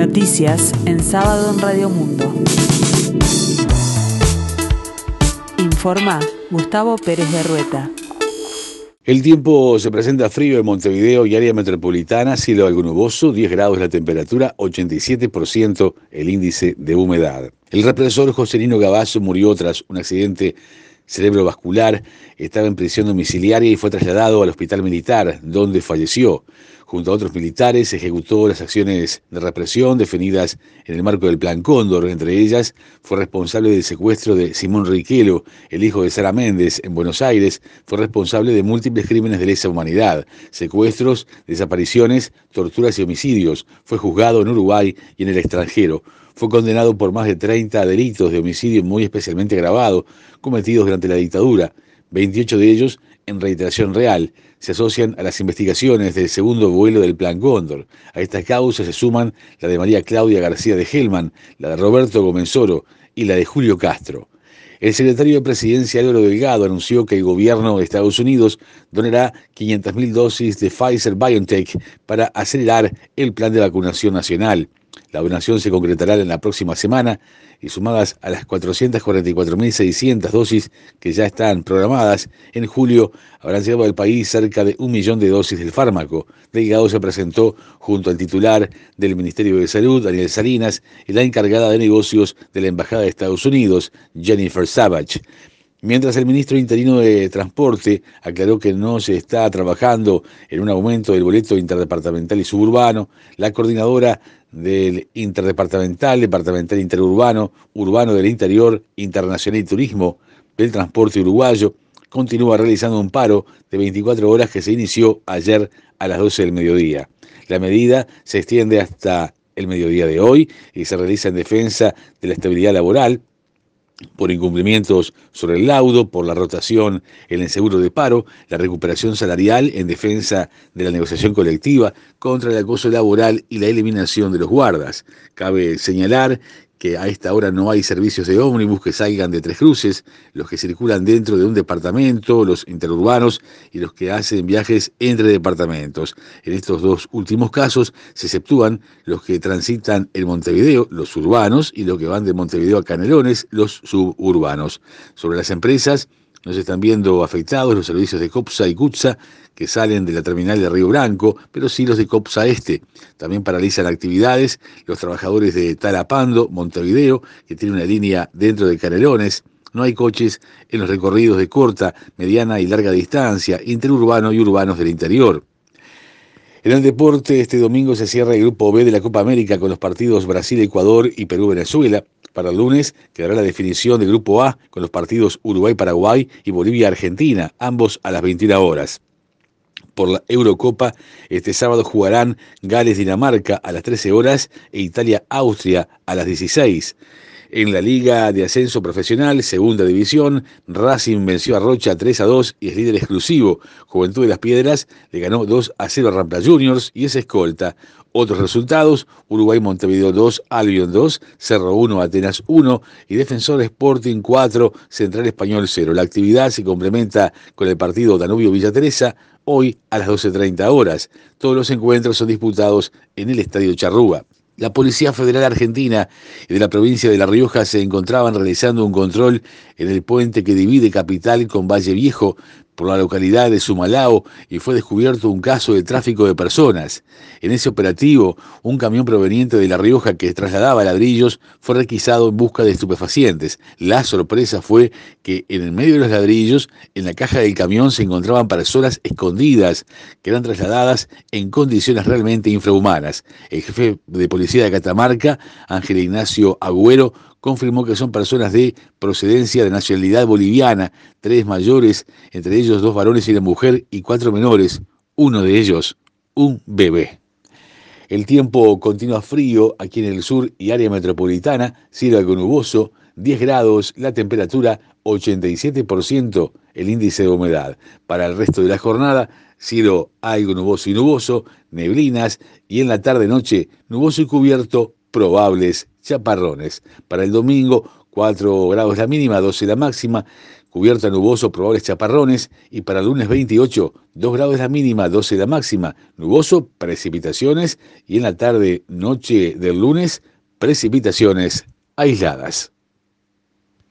Noticias en sábado en Radio Mundo. Informa Gustavo Pérez de Rueta. El tiempo se presenta frío en Montevideo y área metropolitana, cielo algo nuboso, 10 grados la temperatura, 87% el índice de humedad. El represor Joselino Gavazo murió tras un accidente cerebrovascular, estaba en prisión domiciliaria y fue trasladado al hospital militar, donde falleció. Junto a otros militares, ejecutó las acciones de represión definidas en el marco del Plan Cóndor. Entre ellas, fue responsable del secuestro de Simón Riquelo, el hijo de Sara Méndez, en Buenos Aires. Fue responsable de múltiples crímenes de lesa humanidad, secuestros, desapariciones, torturas y homicidios. Fue juzgado en Uruguay y en el extranjero. Fue condenado por más de 30 delitos de homicidio muy especialmente agravado cometidos durante la dictadura, 28 de ellos en reiteración real. Se asocian a las investigaciones del segundo vuelo del Plan Cóndor. A estas causas se suman la de María Claudia García de Gelman, la de Roberto Gomenzoro y la de Julio Castro. El secretario de Presidencia Álvaro Delgado anunció que el gobierno de Estados Unidos donará 500.000 dosis de Pfizer BioNTech para acelerar el plan de vacunación nacional. La donación se concretará en la próxima semana y sumadas a las 444.600 dosis que ya están programadas, en julio habrán llegado al país cerca de un millón de dosis del fármaco. Delgado se presentó junto al titular del Ministerio de Salud, Daniel Salinas, y la encargada de negocios de la Embajada de Estados Unidos, Jennifer Savage. Mientras el ministro interino de Transporte aclaró que no se está trabajando en un aumento del boleto interdepartamental y suburbano, la coordinadora del interdepartamental, departamental interurbano, urbano del interior, internacional y turismo del transporte uruguayo, continúa realizando un paro de 24 horas que se inició ayer a las 12 del mediodía. La medida se extiende hasta el mediodía de hoy y se realiza en defensa de la estabilidad laboral, por incumplimientos sobre el laudo, por la rotación en el seguro de paro, la recuperación salarial en defensa de la negociación colectiva, contra el acoso laboral y la eliminación de los guardas. Cabe señalar que a esta hora no hay servicios de ómnibus que salgan de Tres Cruces, los que circulan dentro de un departamento, los interurbanos y los que hacen viajes entre departamentos. En estos dos últimos casos se exceptúan los que transitan en Montevideo, los urbanos, y los que van de Montevideo a Canelones, los suburbanos. Sobre las empresas, nos están viendo afectados los servicios de COPSA y CUTSA que salen de la terminal de Río Branco, pero sí los de COPSA Este. También paralizan actividades los trabajadores de Tarapando, Montevideo, que tiene una línea dentro de Canelones. No hay coches en los recorridos de corta, mediana y larga distancia, interurbano y urbanos del interior. En el deporte, este domingo se cierra el Grupo B de la Copa América con los partidos Brasil-Ecuador y Perú-Venezuela. Para el lunes quedará la definición del Grupo A con los partidos Uruguay-Paraguay y Bolivia-Argentina, ambos a las 21 horas. Por la Eurocopa, este sábado jugarán Gales-Dinamarca a las 13 horas e Italia-Austria a las 16. En la Liga de Ascenso Profesional, Segunda División, Racing venció a Rocha 3 a 2 y es líder exclusivo. Juventud de las Piedras le ganó 2 a 0 a Rampla Juniors y es escolta. Otros resultados, Uruguay Montevideo 2, Albion 2, Cerro 1, Atenas 1 y Defensor Sporting 4, Central Español 0. La actividad se complementa con el partido Danubio Villa Teresa hoy a las 12.30 horas. Todos los encuentros son disputados en el Estadio Charrúa. La Policía Federal Argentina y de la provincia de La Rioja se encontraban realizando un control en el puente que divide Capital con Valle Viejo por la localidad de Sumalao y fue descubierto un caso de tráfico de personas. En ese operativo, un camión proveniente de La Rioja que trasladaba ladrillos fue requisado en busca de estupefacientes. La sorpresa fue que en el medio de los ladrillos, en la caja del camión, se encontraban personas escondidas que eran trasladadas en condiciones realmente infrahumanas. El jefe de policía de Catamarca, Ángel Ignacio Agüero, confirmó que son personas de procedencia de nacionalidad boliviana, tres mayores, entre ellos dos varones y una mujer, y cuatro menores, uno de ellos un bebé. El tiempo continúa frío aquí en el sur y área metropolitana, cielo algo nuboso, 10 grados, la temperatura 87%, el índice de humedad. Para el resto de la jornada, cielo algo nuboso y nuboso, neblinas y en la tarde-noche nuboso y cubierto, probables chaparrones. Para el domingo, 4 grados la mínima, 12 la máxima, cubierta nuboso, probables chaparrones, y para el lunes 28, 2 grados la mínima, 12 la máxima, nuboso, precipitaciones, y en la tarde, noche del lunes, precipitaciones aisladas.